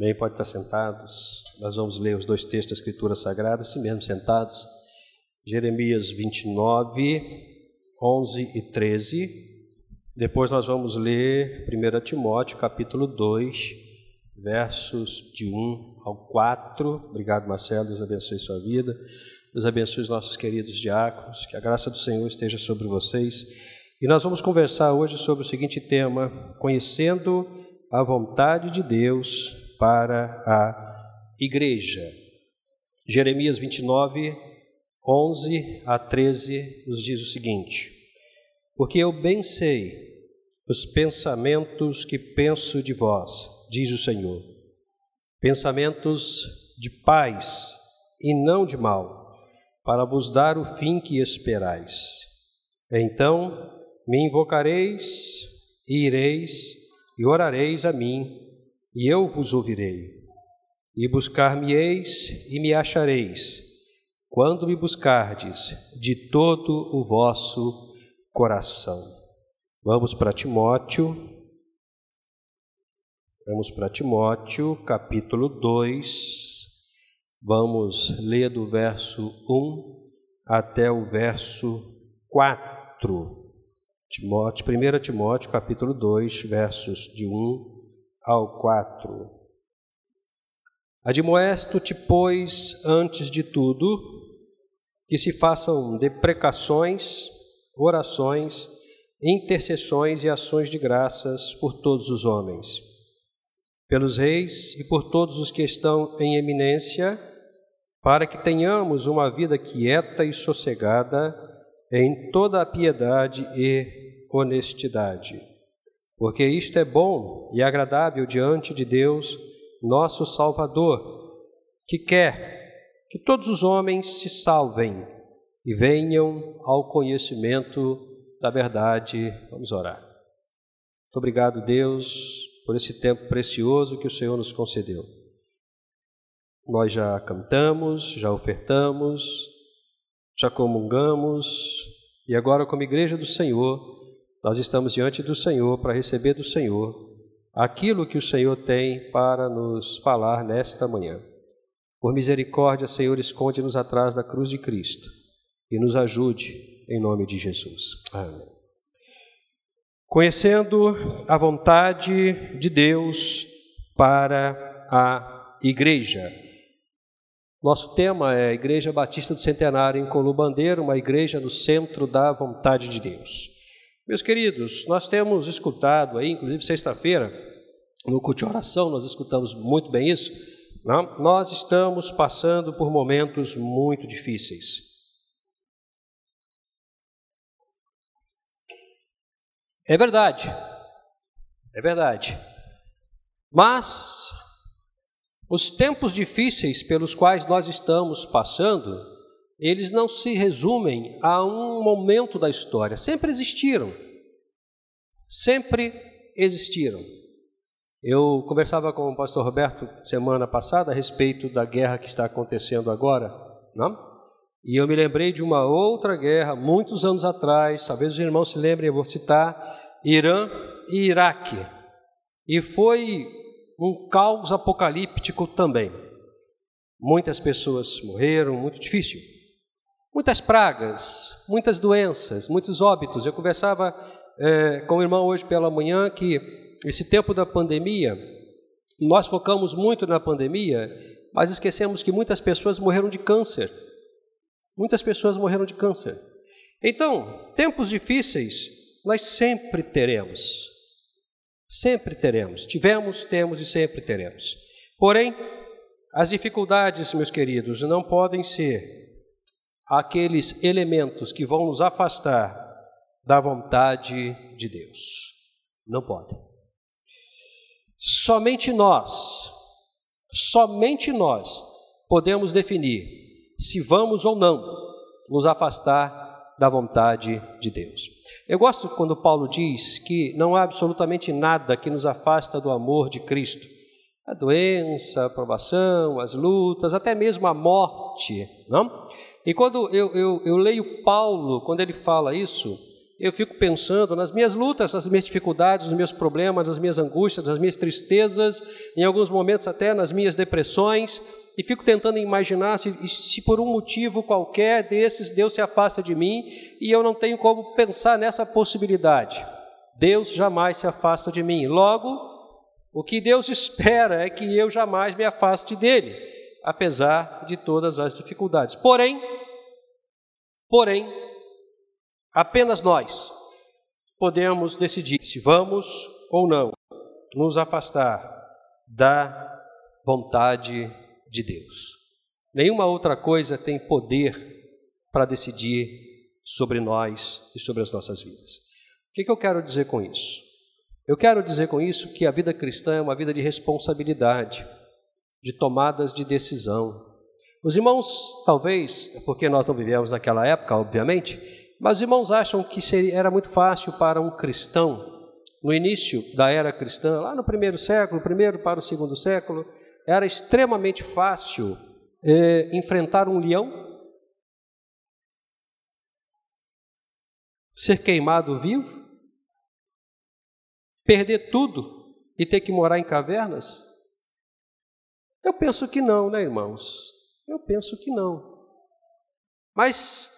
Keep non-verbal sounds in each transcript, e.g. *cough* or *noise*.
Bem, pode estar sentados. Nós vamos ler os dois textos da Escritura Sagrada, assim mesmo sentados. Jeremias 29, 11 e 13. Depois nós vamos ler 1 Timóteo, capítulo 2, versos de 1 ao 4. Obrigado, Marcelo. Deus abençoe sua vida. Deus abençoe os nossos queridos diáconos. Que a graça do Senhor esteja sobre vocês. E nós vamos conversar hoje sobre o seguinte tema: conhecendo a vontade de Deus para a igreja. Jeremias 29, 11 a 13 nos diz o seguinte: Porque eu bem sei os pensamentos que penso de vós, diz o Senhor, pensamentos de paz e não de mal, para vos dar o fim que esperais. Então me invocareis e ireis e orareis a mim e eu vos ouvirei. E buscar-me-eis e me achareis, quando me buscardes de todo o vosso coração. Vamos para Timóteo. Vamos para Timóteo, capítulo 2. Vamos ler do verso 1 até o verso 4. Timóteo, 1 Timóteo, capítulo 2, versos de 1 ao 4. Admoesto-te, pois, antes de tudo, que se façam deprecações, orações, intercessões e ações de graças por todos os homens, pelos reis e por todos os que estão em eminência, para que tenhamos uma vida quieta e sossegada em toda a piedade e honestidade porque isto é bom e agradável diante de Deus, nosso Salvador, que quer que todos os homens se salvem e venham ao conhecimento da verdade. Vamos orar. Muito obrigado, Deus, por esse tempo precioso que o Senhor nos concedeu. Nós já cantamos, já ofertamos, já comungamos e agora, como igreja do Senhor, nós estamos diante do Senhor para receber do Senhor aquilo que o Senhor tem para nos falar nesta manhã. Por misericórdia, Senhor, esconde-nos atrás da cruz de Cristo e nos ajude em nome de Jesus. Amém. Conhecendo a vontade de Deus para a igreja. Nosso tema é Igreja Batista do Centenário em Colubandeiro, uma igreja no centro da vontade de Deus. Meus queridos, nós temos escutado aí, inclusive sexta-feira, no culto de oração, nós escutamos muito bem isso. Não? Nós estamos passando por momentos muito difíceis. É verdade, é verdade. Mas os tempos difíceis pelos quais nós estamos passando, eles não se resumem a um momento da história, sempre existiram. Sempre existiram. Eu conversava com o pastor Roberto semana passada a respeito da guerra que está acontecendo agora, não? E eu me lembrei de uma outra guerra, muitos anos atrás, talvez os irmãos se lembrem, eu vou citar, Irã e Iraque. E foi um caos apocalíptico também. Muitas pessoas morreram, muito difícil. Muitas pragas, muitas doenças, muitos óbitos. Eu conversava é, com o irmão hoje pela manhã que esse tempo da pandemia, nós focamos muito na pandemia, mas esquecemos que muitas pessoas morreram de câncer. Muitas pessoas morreram de câncer. Então, tempos difíceis nós sempre teremos. Sempre teremos. Tivemos, temos e sempre teremos. Porém, as dificuldades, meus queridos, não podem ser aqueles elementos que vão nos afastar da vontade de Deus. Não podem. Somente nós, somente nós podemos definir se vamos ou não nos afastar da vontade de Deus. Eu gosto quando Paulo diz que não há absolutamente nada que nos afasta do amor de Cristo. A doença, a provação, as lutas, até mesmo a morte, não? E quando eu, eu, eu leio Paulo, quando ele fala isso, eu fico pensando nas minhas lutas, nas minhas dificuldades, nos meus problemas, nas minhas angústias, nas minhas tristezas, em alguns momentos até nas minhas depressões, e fico tentando imaginar se, se por um motivo qualquer desses Deus se afasta de mim e eu não tenho como pensar nessa possibilidade. Deus jamais se afasta de mim. Logo, o que Deus *laughs* espera é que eu jamais me afaste dele, apesar de todas as dificuldades. Porém, porém, apenas nós podemos decidir se vamos ou não nos afastar da vontade de Deus. Nenhuma outra coisa tem poder para decidir sobre nós e sobre as nossas vidas. O que, que eu quero dizer com isso? Eu quero dizer com isso que a vida cristã é uma vida de responsabilidade, de tomadas de decisão. Os irmãos, talvez, porque nós não vivemos naquela época, obviamente, mas os irmãos acham que seria, era muito fácil para um cristão, no início da era cristã, lá no primeiro século, primeiro para o segundo século, era extremamente fácil é, enfrentar um leão, ser queimado vivo, perder tudo e ter que morar em cavernas? Eu penso que não, né, irmãos? Eu penso que não. Mas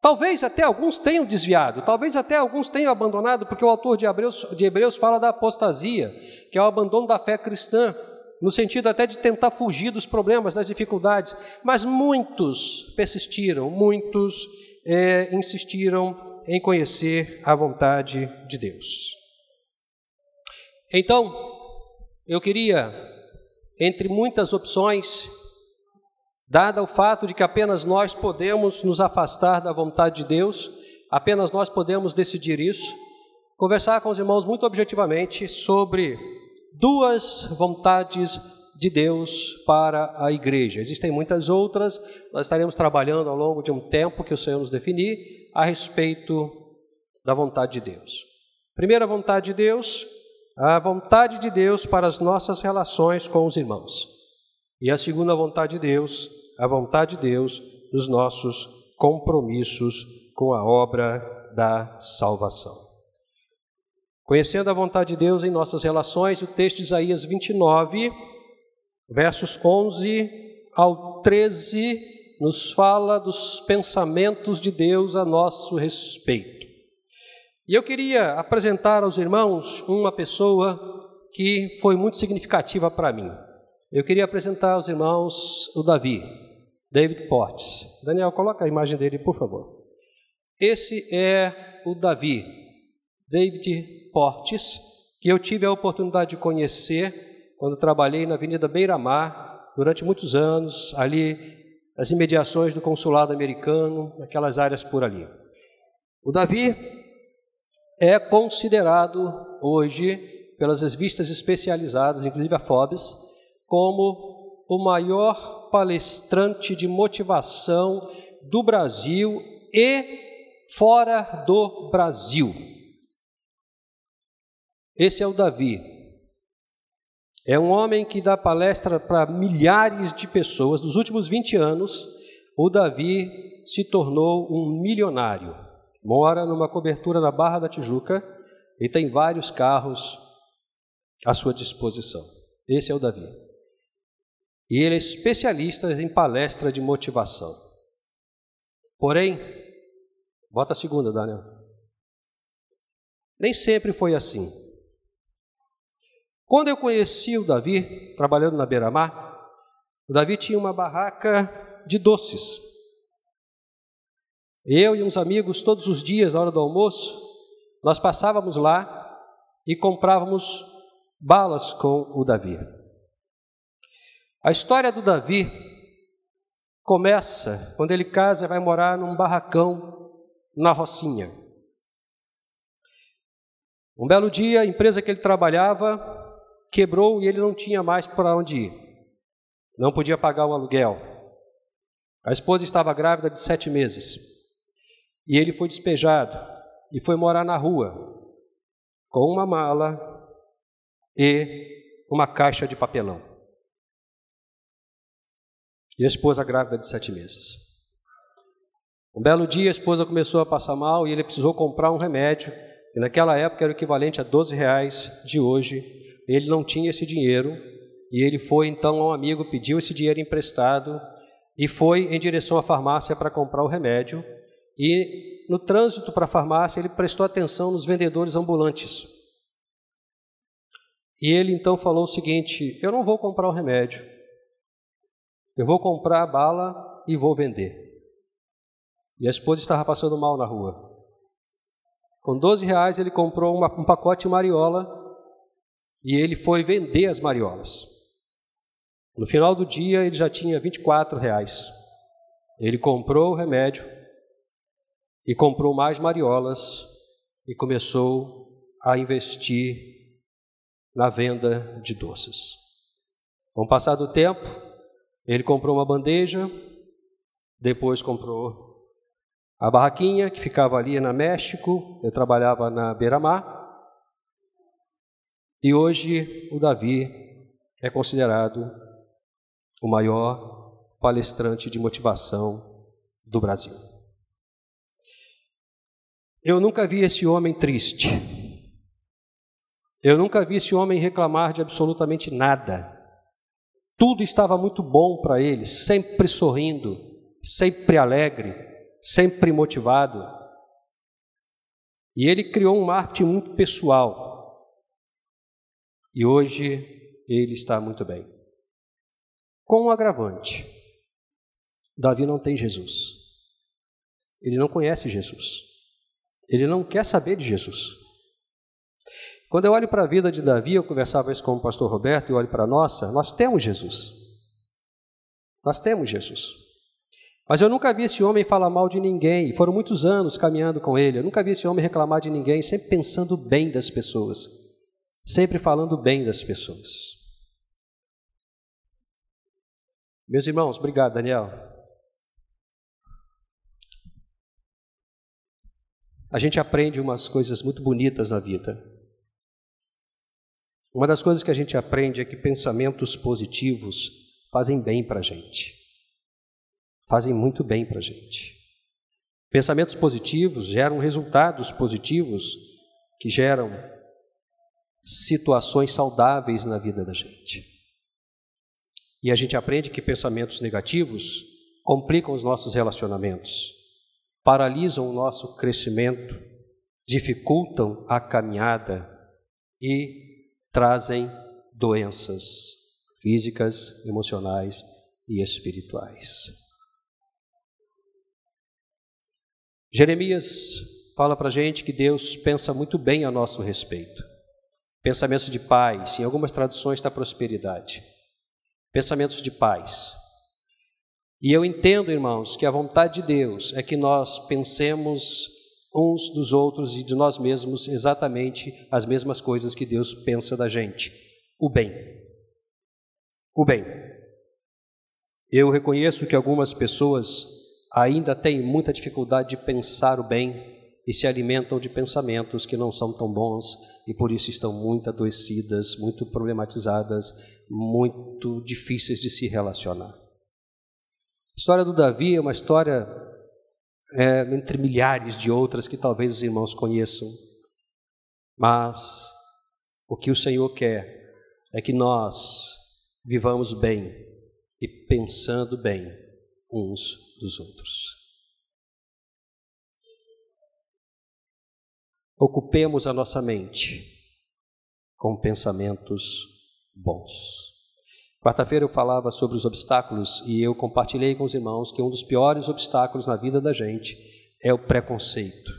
talvez até alguns tenham desviado, talvez até alguns tenham abandonado, porque o autor de Hebreus, de Hebreus fala da apostasia, que é o abandono da fé cristã, no sentido até de tentar fugir dos problemas, das dificuldades. Mas muitos persistiram, muitos é, insistiram em conhecer a vontade de Deus. Então, eu queria, entre muitas opções, dada o fato de que apenas nós podemos nos afastar da vontade de Deus, apenas nós podemos decidir isso, conversar com os irmãos muito objetivamente sobre duas vontades de Deus para a igreja. Existem muitas outras, nós estaremos trabalhando ao longo de um tempo que o Senhor nos definir a respeito da vontade de Deus. Primeira vontade de Deus, a vontade de Deus para as nossas relações com os irmãos. E a segunda vontade de Deus, a vontade de Deus nos nossos compromissos com a obra da salvação. Conhecendo a vontade de Deus em nossas relações, o texto de Isaías 29, versos 11 ao 13, nos fala dos pensamentos de Deus a nosso respeito. E eu queria apresentar aos irmãos uma pessoa que foi muito significativa para mim. Eu queria apresentar aos irmãos o Davi, David Potts. Daniel, coloca a imagem dele, por favor. Esse é o Davi, David Portes, que eu tive a oportunidade de conhecer quando trabalhei na Avenida Beira-Mar durante muitos anos, ali nas imediações do consulado americano, naquelas áreas por ali. O Davi é considerado hoje pelas revistas especializadas, inclusive a Forbes, como o maior palestrante de motivação do Brasil e fora do Brasil. Esse é o Davi. É um homem que dá palestra para milhares de pessoas. Nos últimos 20 anos, o Davi se tornou um milionário. Mora numa cobertura na Barra da Tijuca e tem vários carros à sua disposição. Esse é o Davi. E ele é especialista em palestra de motivação. Porém, bota a segunda, Daniel. Nem sempre foi assim. Quando eu conheci o Davi, trabalhando na beira-mar, o Davi tinha uma barraca de doces. Eu e uns amigos, todos os dias, na hora do almoço, nós passávamos lá e comprávamos balas com o Davi. A história do Davi começa quando ele casa e vai morar num barracão na Rocinha. Um belo dia, a empresa que ele trabalhava quebrou e ele não tinha mais para onde ir. Não podia pagar o aluguel. A esposa estava grávida de sete meses. E ele foi despejado e foi morar na rua com uma mala e uma caixa de papelão. E a esposa grávida de sete meses. Um belo dia a esposa começou a passar mal e ele precisou comprar um remédio, e naquela época era o equivalente a 12 reais de hoje. Ele não tinha esse dinheiro, e ele foi então a um amigo, pediu esse dinheiro emprestado e foi em direção à farmácia para comprar o remédio. E no trânsito para a farmácia, ele prestou atenção nos vendedores ambulantes. E ele então falou o seguinte: Eu não vou comprar o remédio, eu vou comprar a bala e vou vender. E a esposa estava passando mal na rua. Com 12 reais ele comprou uma, um pacote de mariola e ele foi vender as mariolas. No final do dia ele já tinha 24 reais. Ele comprou o remédio e comprou mais mariolas e começou a investir na venda de doces. Com o passar do tempo, ele comprou uma bandeja, depois comprou a barraquinha que ficava ali na México, eu trabalhava na Beira-Mar, e hoje o Davi é considerado o maior palestrante de motivação do Brasil. Eu nunca vi esse homem triste. Eu nunca vi esse homem reclamar de absolutamente nada. Tudo estava muito bom para ele, sempre sorrindo, sempre alegre, sempre motivado. E ele criou um marketing muito pessoal. E hoje ele está muito bem. Com um agravante: Davi não tem Jesus. Ele não conhece Jesus. Ele não quer saber de Jesus. Quando eu olho para a vida de Davi, eu conversava isso com o pastor Roberto e olho para a nossa, nós temos Jesus. Nós temos Jesus. Mas eu nunca vi esse homem falar mal de ninguém, foram muitos anos caminhando com ele, eu nunca vi esse homem reclamar de ninguém, sempre pensando bem das pessoas, sempre falando bem das pessoas. Meus irmãos, obrigado, Daniel. A gente aprende umas coisas muito bonitas na vida. Uma das coisas que a gente aprende é que pensamentos positivos fazem bem para a gente. Fazem muito bem para a gente. Pensamentos positivos geram resultados positivos que geram situações saudáveis na vida da gente. E a gente aprende que pensamentos negativos complicam os nossos relacionamentos, paralisam o nosso crescimento, dificultam a caminhada e trazem doenças físicas, emocionais e espirituais. Jeremias fala para a gente que Deus pensa muito bem a nosso respeito. Pensamentos de paz, em algumas traduções está prosperidade. Pensamentos de paz. E eu entendo, irmãos, que a vontade de Deus é que nós pensemos uns dos outros e de nós mesmos exatamente as mesmas coisas que Deus pensa da gente: o bem. O bem. Eu reconheço que algumas pessoas ainda têm muita dificuldade de pensar o bem e se alimentam de pensamentos que não são tão bons e por isso estão muito adoecidas, muito problematizadas, muito difíceis de se relacionar. A história do Davi é uma história é, entre milhares de outras que talvez os irmãos conheçam. Mas o que o Senhor quer é que nós vivamos bem e pensando bem uns dos outros. Ocupemos a nossa mente com pensamentos bons. Quarta-feira eu falava sobre os obstáculos e eu compartilhei com os irmãos que um dos piores obstáculos na vida da gente é o preconceito.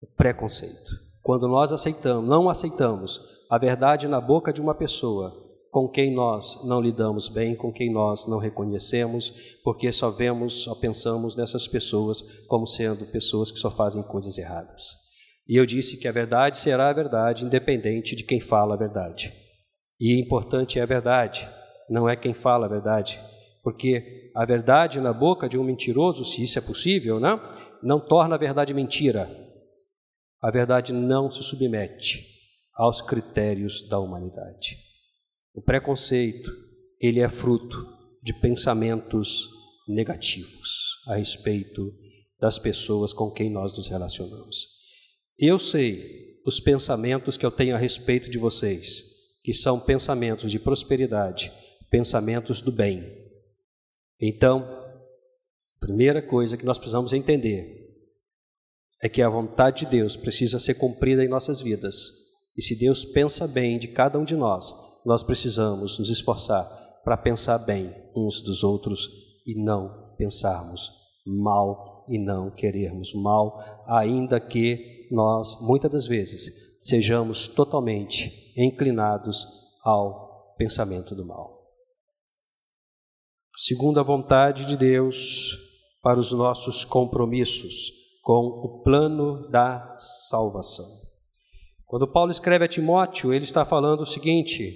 O preconceito. Quando nós aceitamos, não aceitamos a verdade na boca de uma pessoa com quem nós não lidamos bem, com quem nós não reconhecemos, porque só vemos, só pensamos nessas pessoas como sendo pessoas que só fazem coisas erradas. E eu disse que a verdade será a verdade, independente de quem fala a verdade. E importante é a verdade, não é quem fala a verdade. Porque a verdade na boca de um mentiroso, se isso é possível, né, não torna a verdade mentira. A verdade não se submete aos critérios da humanidade. O preconceito, ele é fruto de pensamentos negativos a respeito das pessoas com quem nós nos relacionamos. Eu sei os pensamentos que eu tenho a respeito de vocês, que são pensamentos de prosperidade, pensamentos do bem. Então, a primeira coisa que nós precisamos entender é que a vontade de Deus precisa ser cumprida em nossas vidas. E se Deus pensa bem de cada um de nós, nós precisamos nos esforçar para pensar bem uns dos outros e não pensarmos mal e não querermos mal, ainda que nós, muitas das vezes, sejamos totalmente inclinados ao pensamento do mal. Segundo a vontade de Deus para os nossos compromissos com o plano da salvação. Quando Paulo escreve a Timóteo, ele está falando o seguinte: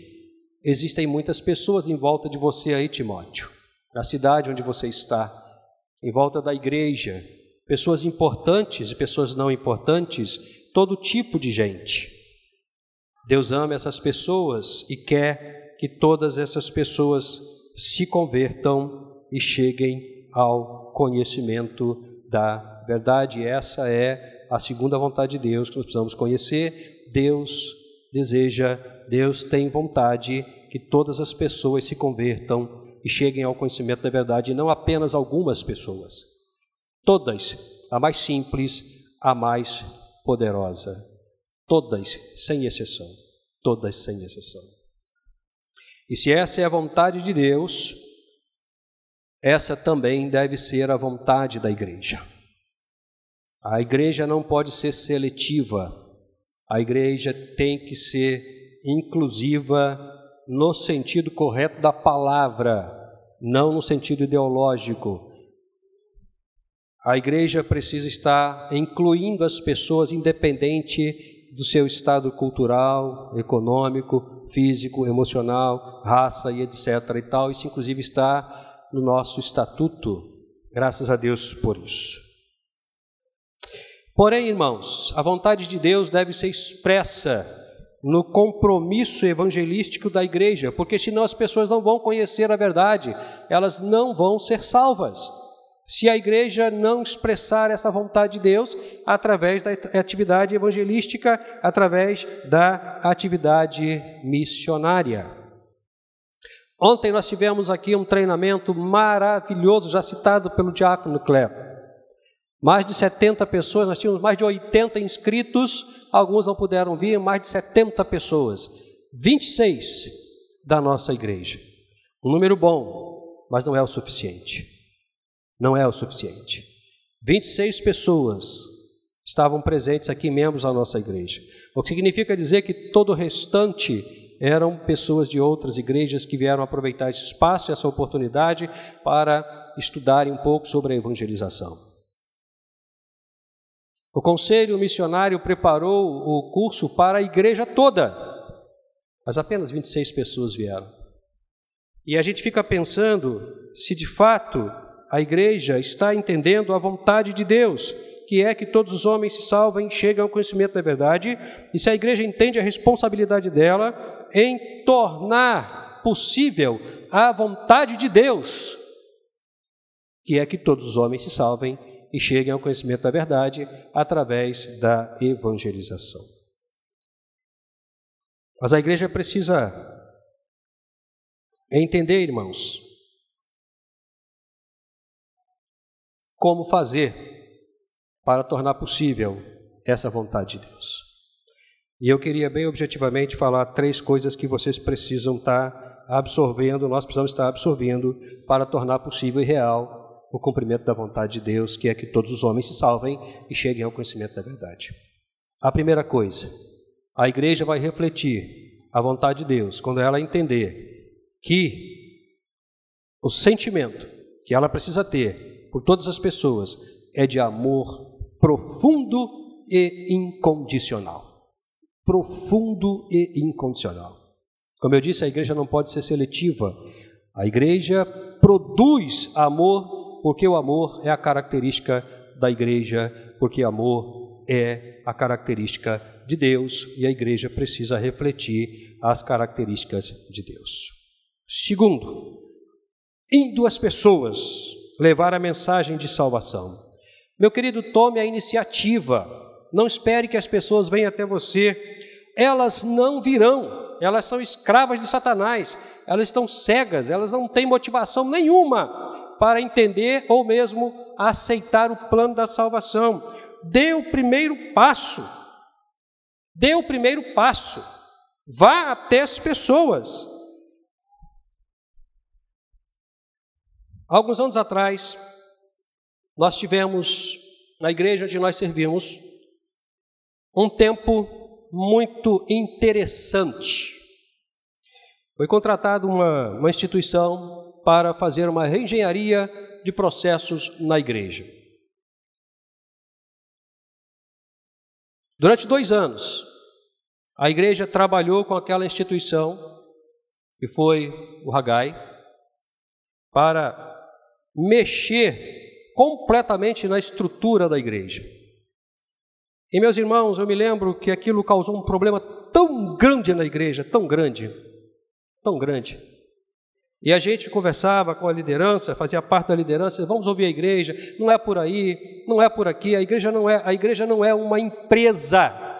existem muitas pessoas em volta de você aí, Timóteo, na cidade onde você está, em volta da igreja, pessoas importantes e pessoas não importantes, todo tipo de gente. Deus ama essas pessoas e quer que todas essas pessoas se convertam e cheguem ao conhecimento da verdade. Essa é a segunda vontade de Deus que nós precisamos conhecer. Deus deseja, Deus tem vontade que todas as pessoas se convertam e cheguem ao conhecimento da verdade, não apenas algumas pessoas. Todas, a mais simples, a mais poderosa. Todas, sem exceção. Todas, sem exceção. E se essa é a vontade de Deus, essa também deve ser a vontade da igreja. A igreja não pode ser seletiva, a igreja tem que ser inclusiva no sentido correto da palavra, não no sentido ideológico. A igreja precisa estar incluindo as pessoas, independente do seu estado cultural, econômico, físico, emocional, raça e etc. e tal. Isso, inclusive, está no nosso estatuto. Graças a Deus por isso. Porém, irmãos, a vontade de Deus deve ser expressa no compromisso evangelístico da igreja, porque senão as pessoas não vão conhecer a verdade, elas não vão ser salvas se a igreja não expressar essa vontade de Deus através da atividade evangelística, através da atividade missionária. Ontem nós tivemos aqui um treinamento maravilhoso, já citado pelo diácono Cleber. Mais de 70 pessoas, nós tínhamos mais de 80 inscritos, alguns não puderam vir, mais de 70 pessoas. 26 da nossa igreja. Um número bom, mas não é o suficiente não é o suficiente. 26 pessoas estavam presentes aqui, membros da nossa igreja. O que significa dizer que todo o restante eram pessoas de outras igrejas que vieram aproveitar esse espaço e essa oportunidade para estudarem um pouco sobre a evangelização. O conselho missionário preparou o curso para a igreja toda, mas apenas 26 pessoas vieram. E a gente fica pensando se de fato a igreja está entendendo a vontade de Deus, que é que todos os homens se salvem, chegam ao conhecimento da verdade, e se a igreja entende a responsabilidade dela em tornar possível a vontade de Deus, que é que todos os homens se salvem e cheguem ao conhecimento da verdade através da evangelização. Mas a igreja precisa entender, irmãos, como fazer para tornar possível essa vontade de Deus. E eu queria bem objetivamente falar três coisas que vocês precisam estar absorvendo, nós precisamos estar absorvendo para tornar possível e real o cumprimento da vontade de Deus, que é que todos os homens se salvem e cheguem ao conhecimento da verdade. A primeira coisa, a igreja vai refletir a vontade de Deus quando ela entender que o sentimento que ela precisa ter por todas as pessoas é de amor profundo e incondicional. Profundo e incondicional. Como eu disse, a igreja não pode ser seletiva. A igreja produz amor, porque o amor é a característica da igreja, porque amor é a característica de Deus e a igreja precisa refletir as características de Deus. Segundo, indo as pessoas levar a mensagem de salvação. Meu querido, tome a iniciativa. Não espere que as pessoas venham até você. Elas não virão. Elas são escravas de Satanás. Elas estão cegas, elas não têm motivação nenhuma para entender ou mesmo aceitar o plano da salvação. Dê o primeiro passo. Dê o primeiro passo. Vá até as pessoas. Alguns anos atrás, nós tivemos na igreja onde nós servimos um tempo muito interessante. Foi contratada uma, uma instituição para fazer uma reengenharia de processos na igreja. Durante dois anos, a igreja trabalhou com aquela instituição, que foi o Hagai, para mexer completamente na estrutura da igreja. E meus irmãos, eu me lembro que aquilo causou um problema tão grande na igreja, tão grande, tão grande. E a gente conversava com a liderança, fazia parte da liderança, vamos ouvir a igreja, não é por aí, não é por aqui, a igreja não é, a igreja não é uma empresa.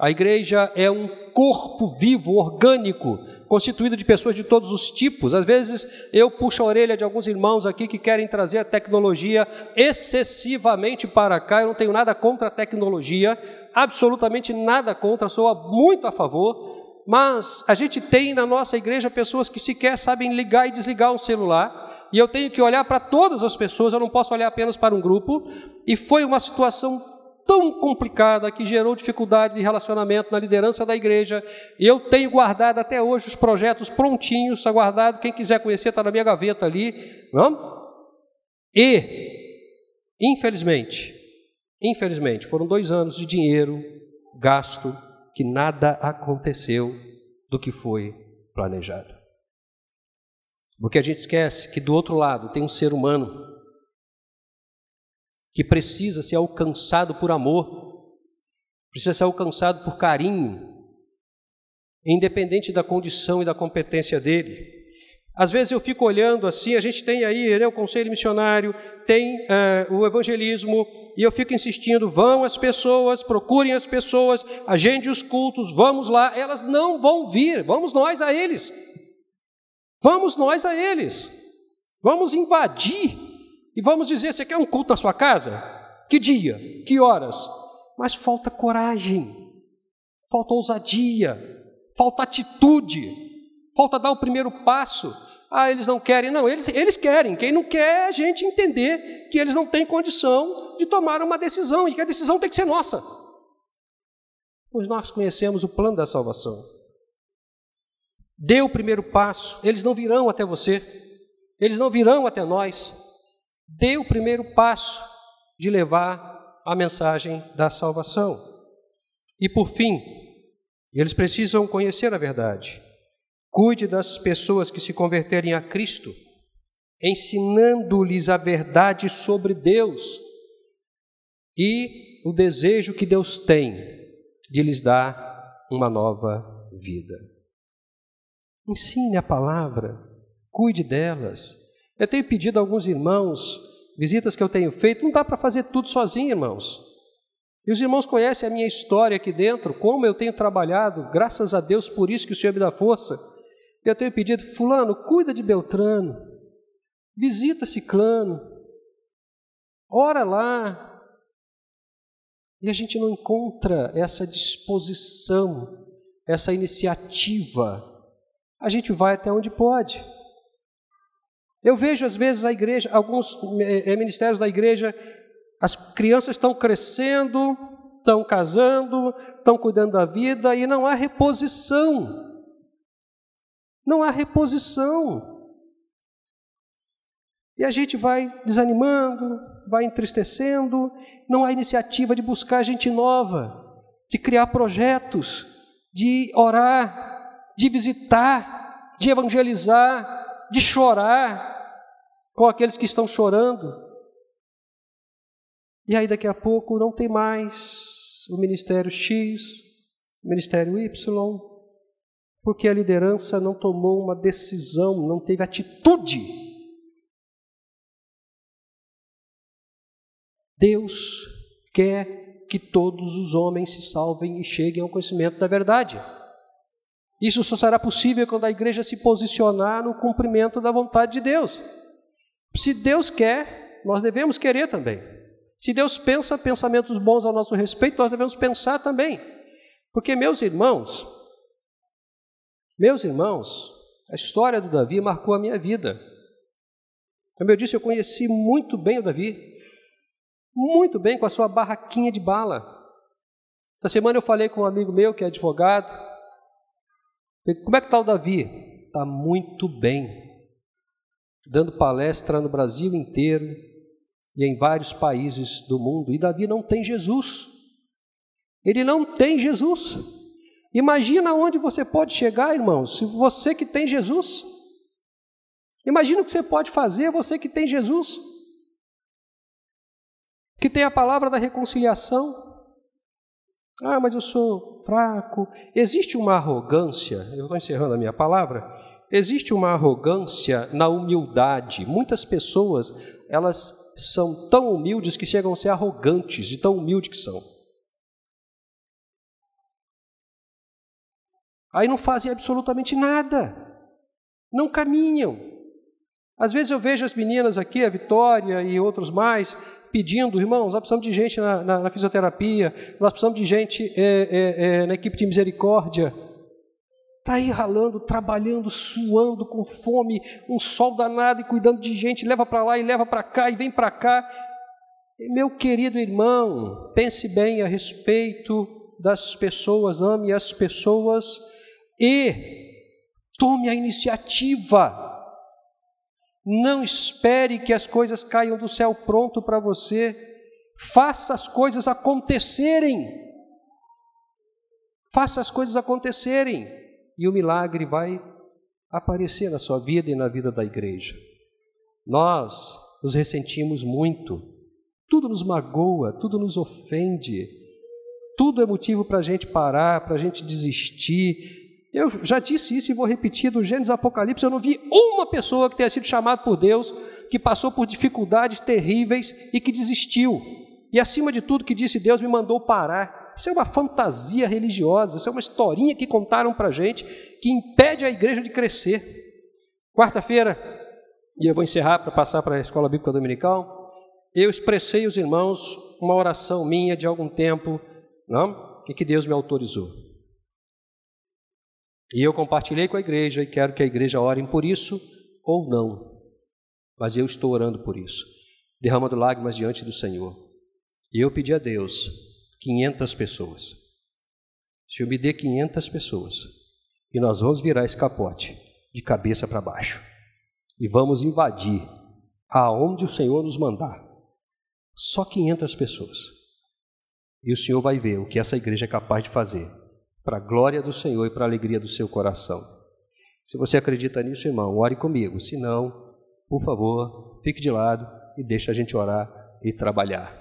A igreja é um corpo vivo, orgânico, constituído de pessoas de todos os tipos. Às vezes eu puxo a orelha de alguns irmãos aqui que querem trazer a tecnologia excessivamente para cá. Eu não tenho nada contra a tecnologia, absolutamente nada contra, sou muito a favor. Mas a gente tem na nossa igreja pessoas que sequer sabem ligar e desligar um celular. E eu tenho que olhar para todas as pessoas, eu não posso olhar apenas para um grupo. E foi uma situação tão complicada que gerou dificuldade de relacionamento na liderança da igreja. Eu tenho guardado até hoje os projetos prontinhos, está guardado. Quem quiser conhecer, está na minha gaveta ali. Não? E, infelizmente, infelizmente, foram dois anos de dinheiro gasto que nada aconteceu do que foi planejado. Porque a gente esquece que do outro lado tem um ser humano que precisa ser alcançado por amor, precisa ser alcançado por carinho, independente da condição e da competência dele. Às vezes eu fico olhando assim, a gente tem aí né, o conselho missionário, tem uh, o evangelismo, e eu fico insistindo: vão as pessoas, procurem as pessoas, agende os cultos, vamos lá. Elas não vão vir, vamos nós a eles. Vamos nós a eles. Vamos invadir e vamos dizer: você quer um culto na sua casa? Que dia? Que horas? Mas falta coragem, falta ousadia, falta atitude, falta dar o primeiro passo. Ah, eles não querem. Não, eles, eles querem. Quem não quer é a gente entender que eles não têm condição de tomar uma decisão e que a decisão tem que ser nossa. Pois nós conhecemos o plano da salvação. Dê o primeiro passo, eles não virão até você, eles não virão até nós, dê o primeiro passo de levar a mensagem da salvação. E por fim, eles precisam conhecer a verdade. Cuide das pessoas que se converterem a Cristo, ensinando-lhes a verdade sobre Deus e o desejo que Deus tem de lhes dar uma nova vida. Ensine a palavra, cuide delas, eu tenho pedido a alguns irmãos, visitas que eu tenho feito, não dá para fazer tudo sozinho, irmãos. E os irmãos conhecem a minha história aqui dentro, como eu tenho trabalhado, graças a Deus por isso que o Senhor me dá força. Eu tenho pedido, fulano, cuida de Beltrano, visita Ciclano, ora lá. E a gente não encontra essa disposição, essa iniciativa. A gente vai até onde pode. Eu vejo às vezes a igreja, alguns é, ministérios da igreja, as crianças estão crescendo, estão casando, estão cuidando da vida e não há reposição. Não há reposição. E a gente vai desanimando, vai entristecendo, não há iniciativa de buscar gente nova, de criar projetos, de orar, de visitar, de evangelizar, de chorar com aqueles que estão chorando. E aí daqui a pouco não tem mais o ministério X, o ministério Y, porque a liderança não tomou uma decisão, não teve atitude Deus quer que todos os homens se salvem e cheguem ao conhecimento da verdade. Isso só será possível quando a igreja se posicionar no cumprimento da vontade de Deus. Se Deus quer, nós devemos querer também. Se Deus pensa pensamentos bons a nosso respeito, nós devemos pensar também. Porque, meus irmãos, meus irmãos, a história do Davi marcou a minha vida. Como eu disse, eu conheci muito bem o Davi, muito bem com a sua barraquinha de bala. Essa semana eu falei com um amigo meu que é advogado. Como é que está o Davi? Está muito bem. Dando palestra no Brasil inteiro e em vários países do mundo. E Davi não tem Jesus. Ele não tem Jesus. Imagina onde você pode chegar, irmãos, se você que tem Jesus. Imagina o que você pode fazer, você que tem Jesus. Que tem a palavra da reconciliação. Ah, mas eu sou fraco. Existe uma arrogância, eu estou encerrando a minha palavra. Existe uma arrogância na humildade. Muitas pessoas, elas são tão humildes que chegam a ser arrogantes, de tão humildes que são. Aí não fazem absolutamente nada, não caminham. Às vezes eu vejo as meninas aqui, a Vitória e outros mais, pedindo, irmãos, nós precisamos de gente na, na, na fisioterapia, nós precisamos de gente é, é, é, na equipe de misericórdia. Está aí ralando, trabalhando, suando, com fome, um sol danado e cuidando de gente, leva para lá e leva para cá e vem para cá. Meu querido irmão, pense bem a respeito das pessoas, ame as pessoas e tome a iniciativa. Não espere que as coisas caiam do céu pronto para você. Faça as coisas acontecerem. Faça as coisas acontecerem. E o milagre vai aparecer na sua vida e na vida da igreja. Nós nos ressentimos muito. Tudo nos magoa, tudo nos ofende. Tudo é motivo para a gente parar, para a gente desistir, eu já disse isso e vou repetir do Gênesis Apocalipse, eu não vi uma pessoa que tenha sido chamada por Deus, que passou por dificuldades terríveis e que desistiu. E acima de tudo que disse Deus me mandou parar. Isso é uma fantasia religiosa, isso é uma historinha que contaram para gente que impede a igreja de crescer. Quarta-feira, e eu vou encerrar para passar para a escola bíblica dominical, eu expressei aos irmãos uma oração minha de algum tempo, não? E que Deus me autorizou. E eu compartilhei com a igreja e quero que a igreja orem por isso ou não. Mas eu estou orando por isso, derramando lágrimas diante do Senhor. E eu pedi a Deus 500 pessoas. Se eu me dê 500 pessoas, e nós vamos virar esse capote de cabeça para baixo. E vamos invadir aonde o Senhor nos mandar. Só 500 pessoas. E o Senhor vai ver o que essa igreja é capaz de fazer para a glória do Senhor e para a alegria do seu coração. Se você acredita nisso, irmão, ore comigo. Se não, por favor, fique de lado e deixe a gente orar e trabalhar.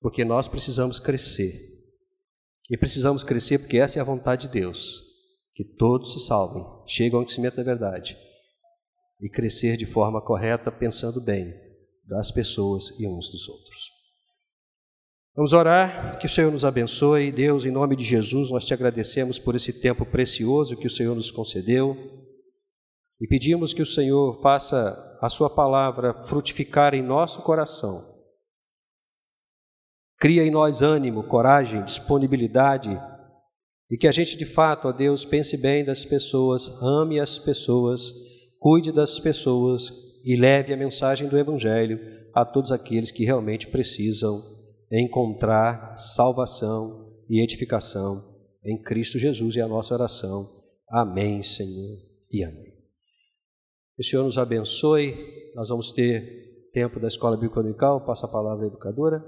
Porque nós precisamos crescer. E precisamos crescer porque essa é a vontade de Deus. Que todos se salvem, cheguem ao conhecimento da verdade. E crescer de forma correta, pensando bem das pessoas e uns dos outros. Vamos orar, que o Senhor nos abençoe. Deus, em nome de Jesus, nós te agradecemos por esse tempo precioso que o Senhor nos concedeu e pedimos que o Senhor faça a Sua palavra frutificar em nosso coração. Cria em nós ânimo, coragem, disponibilidade e que a gente de fato, ó Deus, pense bem das pessoas, ame as pessoas, cuide das pessoas e leve a mensagem do Evangelho a todos aqueles que realmente precisam encontrar salvação e edificação em Cristo Jesus e a nossa oração. Amém, Senhor, e amém. Que o Senhor nos abençoe. Nós vamos ter tempo da escola bíblica dominical. Passa a palavra à educadora.